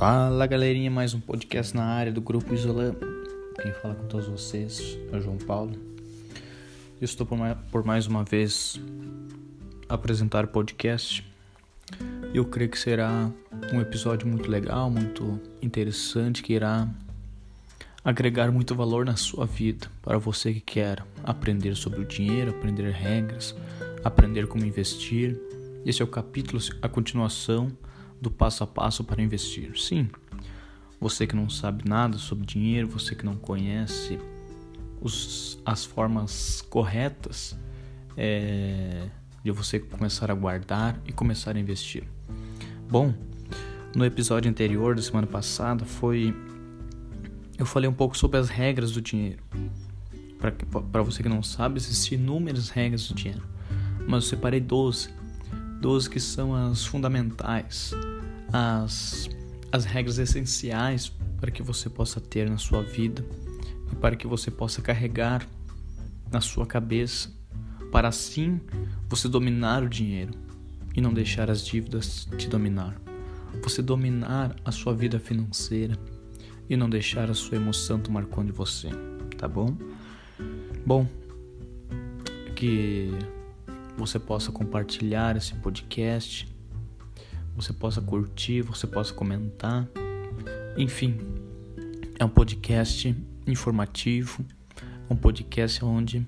Fala galerinha, mais um podcast na área do Grupo Isolam. Quem fala com todos vocês é o João Paulo. Eu estou por mais, uma vez apresentar o podcast. Eu creio que será um episódio muito legal, muito interessante, que irá agregar muito valor na sua vida para você que quer aprender sobre o dinheiro, aprender regras, aprender como investir. Esse é o capítulo, a continuação do passo a passo para investir. Sim, você que não sabe nada sobre dinheiro, você que não conhece os, as formas corretas é, de você começar a guardar e começar a investir. Bom, no episódio anterior da semana passada foi eu falei um pouco sobre as regras do dinheiro. Para você que não sabe, existem inúmeras regras do dinheiro, mas eu separei 12 12 que são as fundamentais, as, as regras essenciais para que você possa ter na sua vida e para que você possa carregar na sua cabeça, para assim você dominar o dinheiro e não deixar as dívidas te dominar. Você dominar a sua vida financeira e não deixar a sua emoção tomar conta de você, tá bom? Bom, que você possa compartilhar esse podcast, você possa curtir, você possa comentar. Enfim, é um podcast informativo, um podcast onde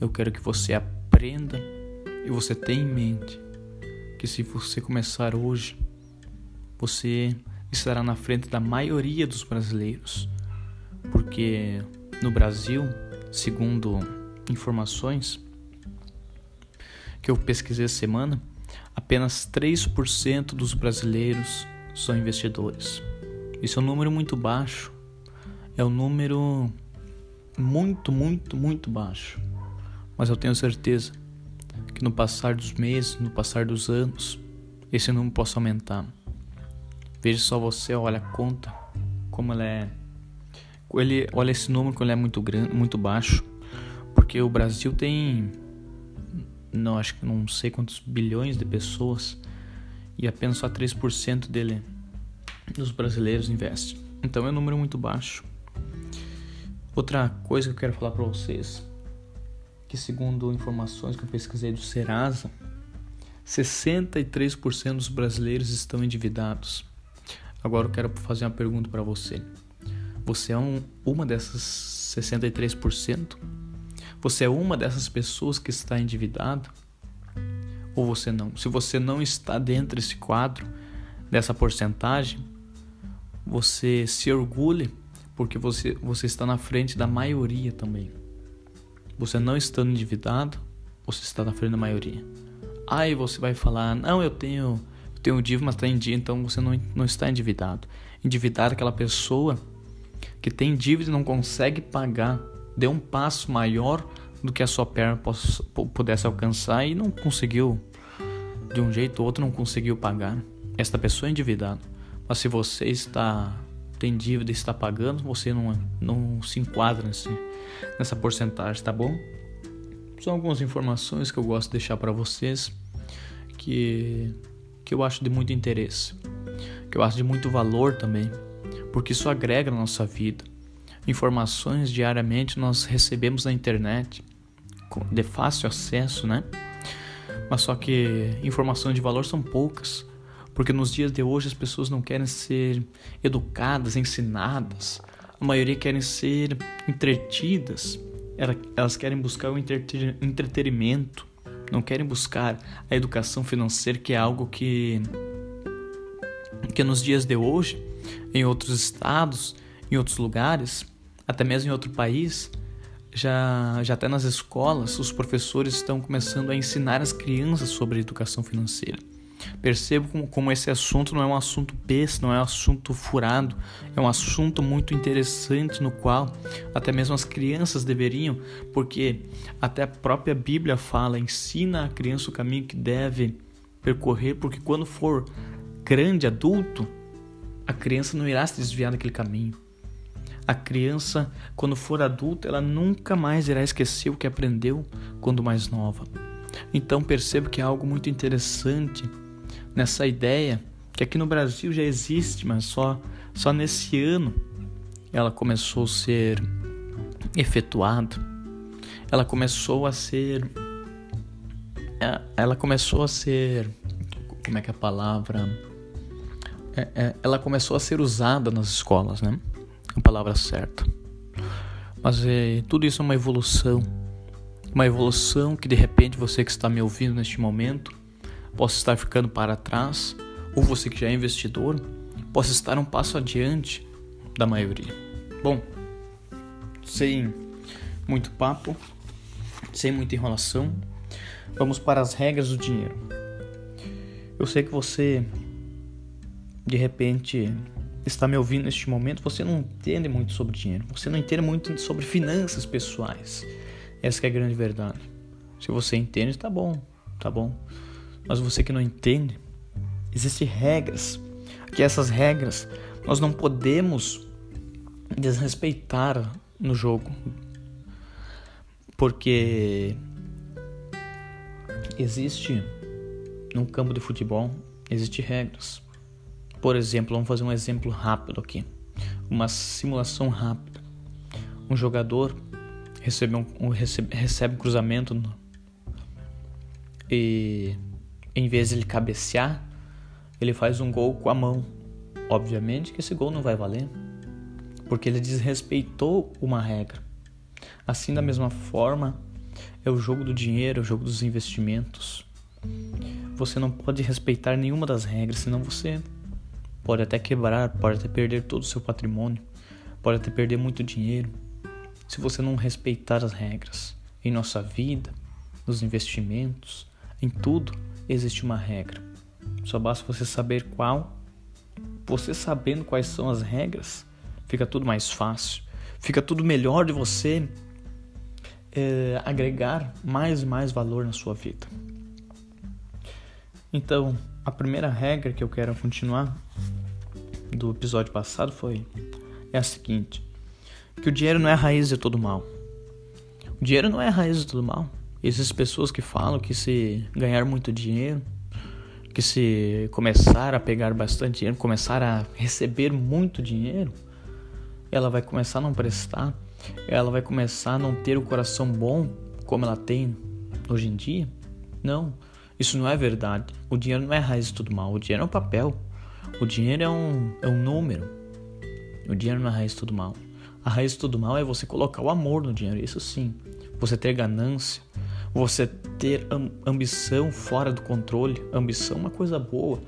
eu quero que você aprenda e você tenha em mente que se você começar hoje, você estará na frente da maioria dos brasileiros, porque no Brasil, segundo informações, que eu pesquisei essa semana, apenas 3% dos brasileiros são investidores. Isso é um número muito baixo. É um número muito, muito, muito baixo. Mas eu tenho certeza que no passar dos meses, no passar dos anos, esse número possa aumentar. Veja só você, olha a conta, como ela é. Ele, olha esse número, como ele é muito grande, muito baixo. Porque o Brasil tem não acho que não sei quantos bilhões de pessoas e apenas só 3% dele dos brasileiros investe. Então é um número muito baixo. Outra coisa que eu quero falar para vocês, que segundo informações que eu pesquisei do Serasa, 63% dos brasileiros estão endividados. Agora eu quero fazer uma pergunta para você. Você é um, uma dessas 63%? Você é uma dessas pessoas que está endividado? Ou você não? Se você não está dentro desse quadro, dessa porcentagem, você se orgulhe porque você, você está na frente da maioria também. Você não estando endividado, você está na frente da maioria. Aí você vai falar: Não, eu tenho, eu tenho dívida, mas está em dia, então você não, não está endividado. Endividado é aquela pessoa que tem dívida e não consegue pagar deu um passo maior do que a sua perna pudesse alcançar e não conseguiu, de um jeito ou outro, não conseguiu pagar. Esta pessoa é endividada. Mas se você está tem dívida e está pagando, você não, não se enquadra nesse, nessa porcentagem, tá bom? São algumas informações que eu gosto de deixar para vocês que, que eu acho de muito interesse, que eu acho de muito valor também, porque isso agrega na nossa vida informações diariamente nós recebemos na internet de fácil acesso, né? Mas só que informações de valor são poucas, porque nos dias de hoje as pessoas não querem ser educadas, ensinadas, a maioria querem ser entretidas, elas querem buscar o entretenimento, não querem buscar a educação financeira, que é algo que que nos dias de hoje, em outros estados, em outros lugares, até mesmo em outro país, já, já até nas escolas, os professores estão começando a ensinar as crianças sobre educação financeira. Percebo como, como esse assunto não é um assunto besta, não é um assunto furado, é um assunto muito interessante no qual até mesmo as crianças deveriam, porque até a própria Bíblia fala, ensina a criança o caminho que deve percorrer, porque quando for grande adulto, a criança não irá se desviar daquele caminho. A criança, quando for adulta, ela nunca mais irá esquecer o que aprendeu quando mais nova. Então percebo que há algo muito interessante nessa ideia que aqui no Brasil já existe, mas só, só nesse ano ela começou a ser efetuada. Ela começou a ser. É, ela começou a ser. Como é que é a palavra? É, é, ela começou a ser usada nas escolas, né? A palavra certa. Mas é, tudo isso é uma evolução. Uma evolução que de repente você que está me ouvindo neste momento possa estar ficando para trás ou você que já é investidor, possa estar um passo adiante da maioria. Bom, sem muito papo, sem muita enrolação, vamos para as regras do dinheiro. Eu sei que você, de repente, está me ouvindo neste momento, você não entende muito sobre dinheiro, você não entende muito sobre finanças pessoais. Essa é a grande verdade. Se você entende, tá bom, tá bom. Mas você que não entende, Existem regras, que essas regras nós não podemos desrespeitar no jogo. Porque existe no campo de futebol, existem regras. Por exemplo, vamos fazer um exemplo rápido aqui. Uma simulação rápida. Um jogador recebe um, um recebe, recebe um cruzamento no, e em vez de ele cabecear, ele faz um gol com a mão. Obviamente que esse gol não vai valer, porque ele desrespeitou uma regra. Assim, da mesma forma, é o jogo do dinheiro, é o jogo dos investimentos. Você não pode respeitar nenhuma das regras, senão você pode até quebrar, pode até perder todo o seu patrimônio, pode até perder muito dinheiro, se você não respeitar as regras. Em nossa vida, nos investimentos, em tudo existe uma regra. Só basta você saber qual. Você sabendo quais são as regras, fica tudo mais fácil. Fica tudo melhor de você é, agregar mais e mais valor na sua vida. Então, a primeira regra que eu quero continuar do episódio passado foi é a seguinte: que o dinheiro não é a raiz de todo mal. O dinheiro não é a raiz de todo mal. Existem pessoas que falam que se ganhar muito dinheiro que se começar a pegar bastante dinheiro, começar a receber muito dinheiro, ela vai começar a não prestar, ela vai começar a não ter o coração bom como ela tem hoje em dia. Não, isso não é verdade. O dinheiro não é a raiz de tudo mal, o dinheiro é um papel, o dinheiro é um, é um número. O dinheiro não é a raiz de tudo mal. A raiz de tudo mal é você colocar o amor no dinheiro, isso sim. Você ter ganância, você ter ambição fora do controle. Ambição é uma coisa boa,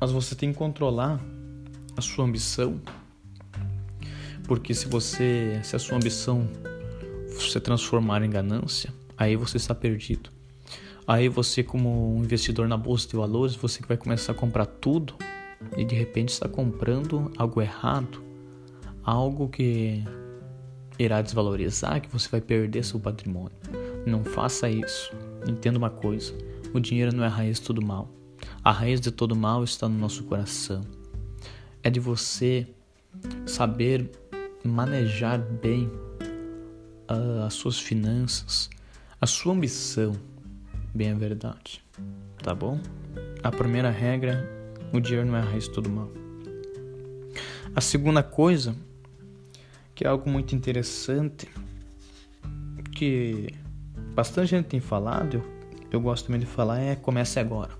mas você tem que controlar a sua ambição. Porque se você, se a sua ambição se transformar em ganância, aí você está perdido. Aí você, como investidor na bolsa de valores, você que vai começar a comprar tudo e de repente está comprando algo errado, algo que irá desvalorizar, que você vai perder seu patrimônio. Não faça isso. Entenda uma coisa: o dinheiro não é a raiz de todo mal. A raiz de todo mal está no nosso coração. É de você saber manejar bem uh, as suas finanças, a sua ambição. Bem a verdade. Tá bom? A primeira regra: o dinheiro não é a raiz de todo mal. A segunda coisa, que é algo muito interessante, que bastante gente tem falado, eu, eu gosto também de falar, é comece agora.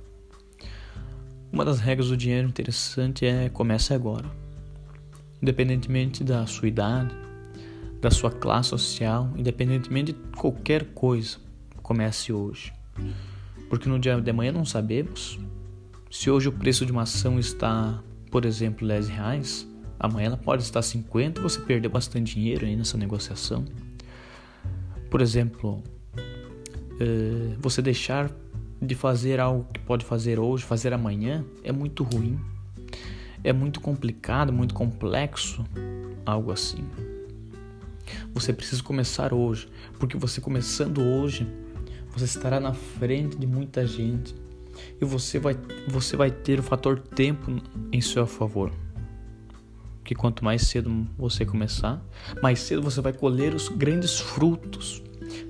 Uma das regras do dinheiro interessante é comece agora. Independentemente da sua idade, da sua classe social, independentemente de qualquer coisa, comece hoje. Porque no dia de amanhã não sabemos. Se hoje o preço de uma ação está, por exemplo, 10 reais, amanhã ela pode estar 50 você perdeu bastante dinheiro aí nessa negociação. Por exemplo, eh, você deixar de fazer algo que pode fazer hoje, fazer amanhã, é muito ruim. É muito complicado, muito complexo, algo assim. Você precisa começar hoje, porque você começando hoje, você estará na frente de muita gente e você vai, você vai ter o fator tempo em seu favor. Que quanto mais cedo você começar, mais cedo você vai colher os grandes frutos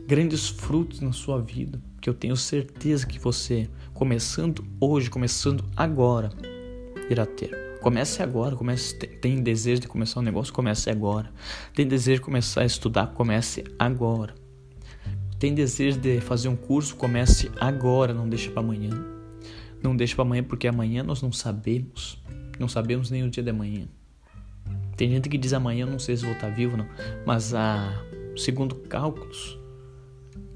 grandes frutos na sua vida, que eu tenho certeza que você, começando hoje, começando agora, irá ter. Comece agora, comece, tem desejo de começar um negócio, comece agora. Tem desejo de começar a estudar, comece agora. Tem desejo de fazer um curso, comece agora, não deixe para amanhã. Não deixe para amanhã porque amanhã nós não sabemos. Não sabemos nem o dia de amanhã. Tem gente que diz amanhã, não sei se vou estar vivo não, mas a segundo cálculos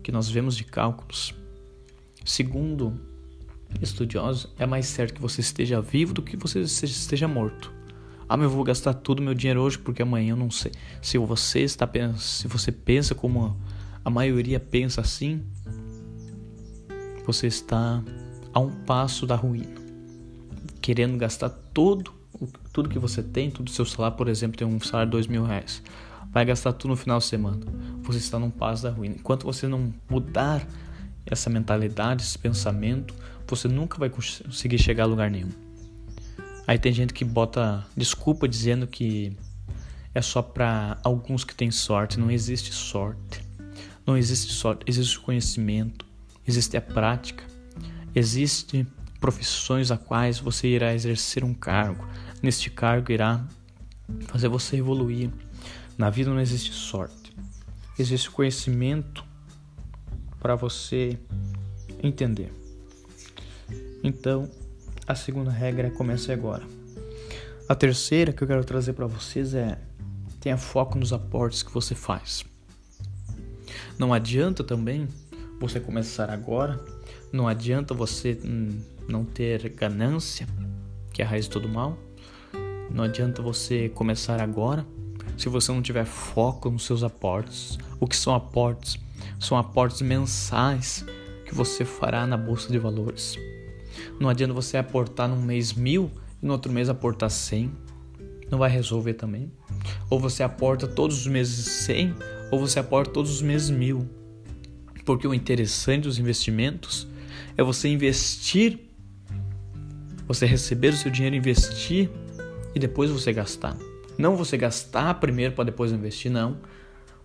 que nós vemos de cálculos, segundo estudiosos, é mais certo que você esteja vivo do que você esteja morto. Ah, mas eu vou gastar todo o meu dinheiro hoje porque amanhã eu não sei. Se você está se você pensa como a maioria pensa assim, você está a um passo da ruína, querendo gastar todo tudo que você tem, todo o seu salário, por exemplo, tem um salário de dois mil reais, vai gastar tudo no final de semana. Você está num passo da ruína. Enquanto você não mudar essa mentalidade, esse pensamento, você nunca vai conseguir chegar a lugar nenhum. Aí tem gente que bota desculpa dizendo que é só para alguns que têm sorte. Não existe sorte. Não existe sorte, existe conhecimento, existe a prática, existe profissões a quais você irá exercer um cargo. Neste cargo irá fazer você evoluir. Na vida não existe sorte. Existe conhecimento para você entender. Então, a segunda regra é comece agora. A terceira que eu quero trazer para vocês é tenha foco nos aportes que você faz. Não adianta também você começar agora, não adianta você hum, não ter ganância, que é a raiz de todo mal. Não adianta você começar agora se você não tiver foco nos seus aportes. O que são aportes? São aportes mensais que você fará na bolsa de valores. Não adianta você aportar num mês mil e no outro mês aportar cem. Não vai resolver também. Ou você aporta todos os meses cem ou você aporta todos os meses mil. Porque o interessante dos investimentos é você investir, você receber o seu dinheiro, investir e depois você gastar. Não você gastar primeiro para depois investir, não.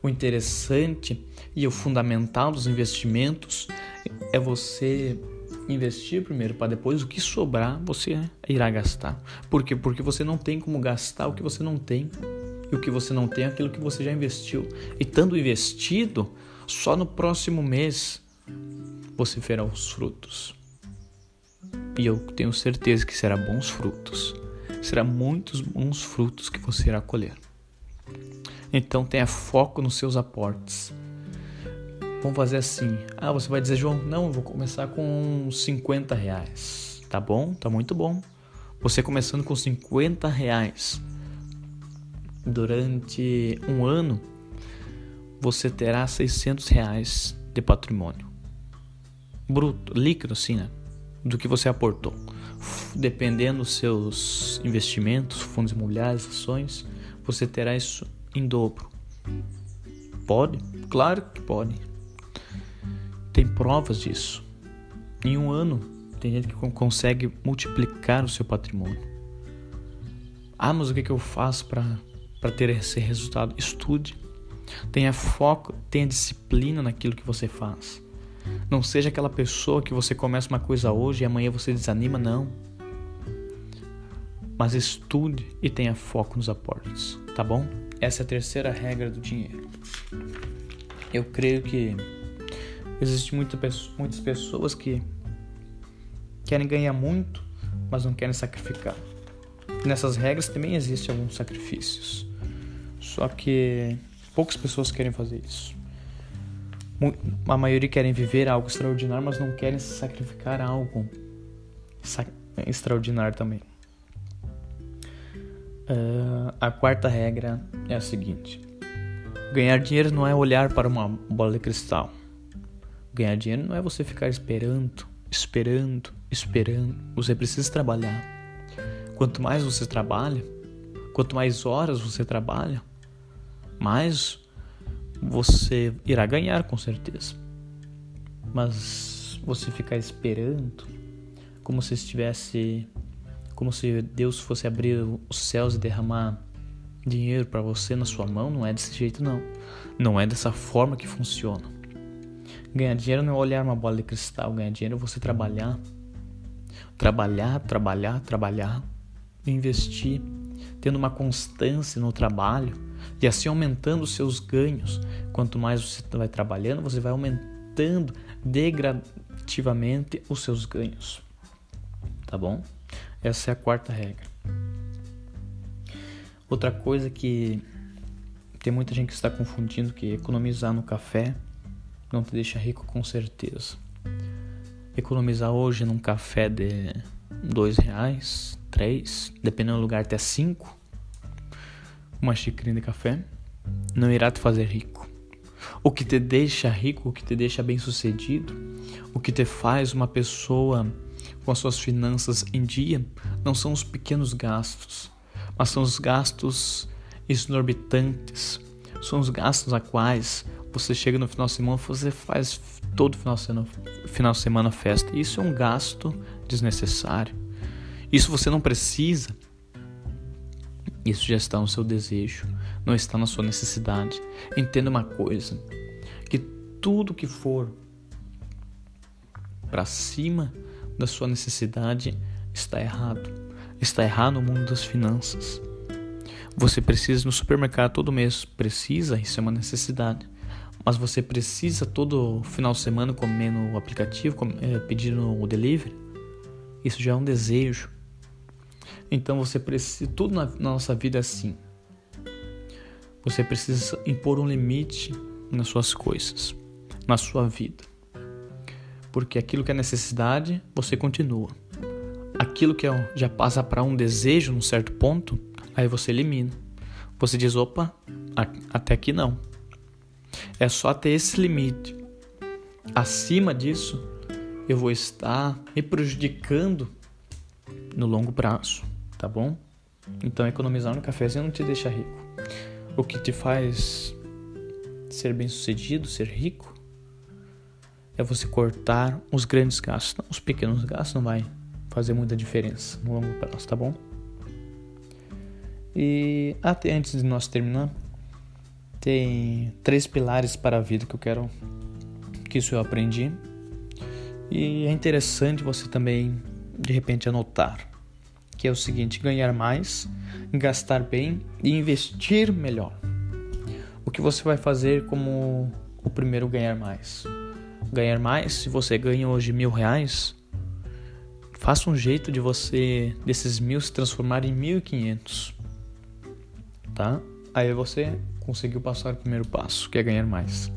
O interessante e o fundamental dos investimentos é você investir primeiro para depois o que sobrar você irá gastar. Por quê? Porque você não tem como gastar o que você não tem. E o que você não tem é aquilo que você já investiu. E estando investido, só no próximo mês você verá os frutos. E eu tenho certeza que será bons frutos. Será muitos bons frutos que você irá colher. Então tenha foco nos seus aportes. Vamos fazer assim. Ah, você vai dizer, João, não, eu vou começar com 50 reais. Tá bom, tá muito bom. Você começando com 50 reais durante um ano, você terá 600 reais de patrimônio. Bruto, líquido sim, né? Do que você aportou. Dependendo dos seus investimentos, fundos imobiliários, ações, você terá isso em dobro. Pode? Claro que pode. Tem provas disso. Em um ano, tem gente que consegue multiplicar o seu patrimônio. Ah, mas o que, que eu faço para ter esse resultado? Estude. Tenha foco, tenha disciplina naquilo que você faz. Não seja aquela pessoa que você começa uma coisa hoje e amanhã você desanima, não. Mas estude e tenha foco nos aportes, tá bom? Essa é a terceira regra do dinheiro. Eu creio que existem muita, muitas pessoas que querem ganhar muito, mas não querem sacrificar. Nessas regras também existem alguns sacrifícios. Só que poucas pessoas querem fazer isso. A maioria querem viver algo extraordinário, mas não querem sacrificar algo extraordinário também. Uh, a quarta regra é a seguinte: ganhar dinheiro não é olhar para uma bola de cristal. Ganhar dinheiro não é você ficar esperando, esperando, esperando. Você precisa trabalhar. Quanto mais você trabalha, quanto mais horas você trabalha, mais você irá ganhar com certeza. Mas você ficar esperando, como se estivesse como se Deus fosse abrir os céus e derramar dinheiro para você na sua mão, não é desse jeito não. Não é dessa forma que funciona. Ganhar dinheiro não é olhar uma bola de cristal, ganhar dinheiro é você trabalhar. Trabalhar, trabalhar, trabalhar investir, tendo uma constância no trabalho e assim aumentando os seus ganhos. Quanto mais você vai trabalhando, você vai aumentando degradativamente os seus ganhos. Tá bom? Essa é a quarta regra. Outra coisa que tem muita gente que está confundindo que economizar no café não te deixa rico com certeza. Economizar hoje num café de dois reais, três, dependendo do lugar até cinco, uma xicrinha de café, não irá te fazer rico. O que te deixa rico, o que te deixa bem sucedido, o que te faz uma pessoa com as suas finanças em dia, não são os pequenos gastos, mas são os gastos exorbitantes, são os gastos a quais você chega no final de semana, você faz todo final de semana, final de semana festa. Isso é um gasto desnecessário. Isso você não precisa. Isso já está no seu desejo, não está na sua necessidade. Entenda uma coisa, que tudo que for para cima da sua necessidade está errado. Está errado no mundo das finanças. Você precisa no supermercado todo mês, precisa, isso é uma necessidade. Mas você precisa todo final de semana comer no aplicativo, é, pedir no delivery? Isso já é um desejo. Então você precisa, tudo na, na nossa vida é assim. Você precisa impor um limite nas suas coisas, na sua vida. Porque aquilo que é necessidade, você continua. Aquilo que é, já passa para um desejo num certo ponto, aí você elimina. Você diz, opa, até aqui não. É só ter esse limite. Acima disso, eu vou estar me prejudicando no longo prazo, tá bom? Então, economizar no cafezinho não te deixa rico. O que te faz ser bem-sucedido, ser rico, é você cortar os grandes gastos. os pequenos gastos não vai fazer muita diferença no longo prazo, tá bom? E até antes de nós terminar, tem três pilares para a vida que eu quero que isso eu aprendi. E é interessante você também de repente anotar, que é o seguinte: ganhar mais, gastar bem e investir melhor. O que você vai fazer como o primeiro ganhar mais? Ganhar mais, se você ganha hoje mil reais, faça um jeito de você desses mil se transformar em mil e quinhentos, tá? Aí você conseguiu passar o primeiro passo, que é ganhar mais.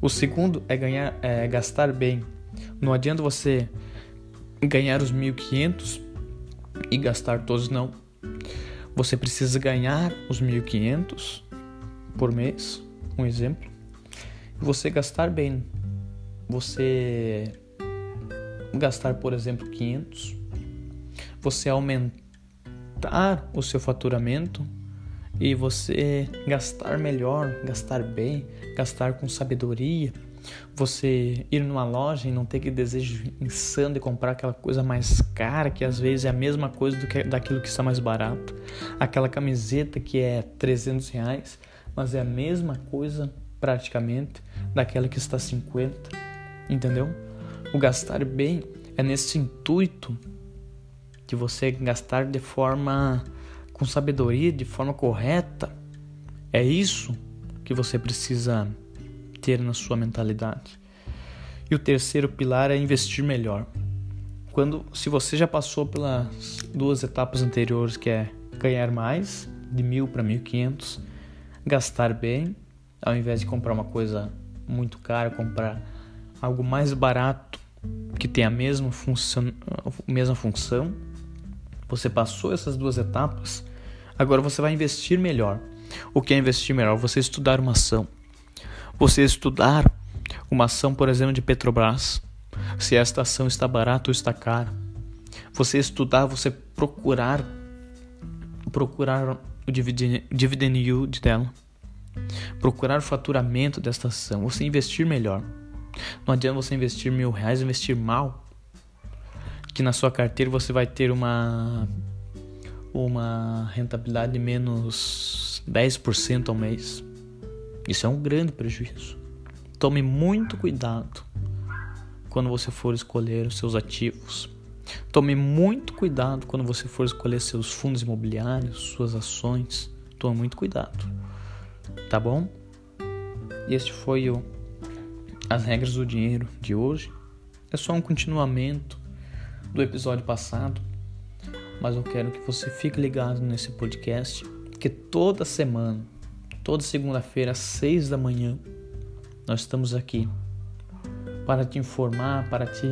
O segundo é ganhar, é gastar bem. Não adianta você ganhar os 1.500 e gastar todos não. Você precisa ganhar os 1.500 por mês, um exemplo. Você gastar bem. Você gastar, por exemplo, 500. Você aumentar o seu faturamento e você gastar melhor, gastar bem, gastar com sabedoria, você ir numa loja e não ter aquele desejo insano de comprar aquela coisa mais cara, que às vezes é a mesma coisa do que daquilo que está mais barato, aquela camiseta que é 300 reais, mas é a mesma coisa praticamente daquela que está 50, entendeu? O gastar bem é nesse intuito de você gastar de forma com sabedoria, de forma correta. É isso que você precisa ter na sua mentalidade. E o terceiro pilar é investir melhor. Quando, se você já passou pelas duas etapas anteriores, que é ganhar mais, de mil para mil quinhentos, gastar bem, ao invés de comprar uma coisa muito cara, comprar algo mais barato que tem a mesma função, mesma função você passou essas duas etapas, agora você vai investir melhor. O que é investir melhor? Você estudar uma ação. Você estudar uma ação, por exemplo, de Petrobras, se esta ação está barata ou está cara. Você estudar, você procurar procurar o dividend, yield dela. Procurar o faturamento desta ação. Você investir melhor. Não adianta você investir mil reais investir mal que na sua carteira você vai ter uma uma rentabilidade de menos 10% ao mês. Isso é um grande prejuízo. Tome muito cuidado quando você for escolher os seus ativos. Tome muito cuidado quando você for escolher seus fundos imobiliários, suas ações. Tome muito cuidado. Tá bom? E este foi o as regras do dinheiro de hoje. É só um continuamento do episódio passado, mas eu quero que você fique ligado nesse podcast, que toda semana, toda segunda-feira às seis da manhã, nós estamos aqui para te informar, para te,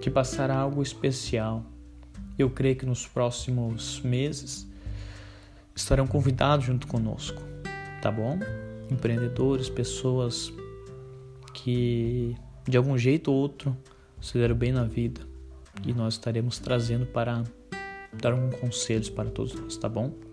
te passar algo especial. Eu creio que nos próximos meses estarão convidados junto conosco, tá bom? Empreendedores, pessoas que de algum jeito ou outro se deram bem na vida e nós estaremos trazendo para dar alguns conselhos para todos nós, tá bom?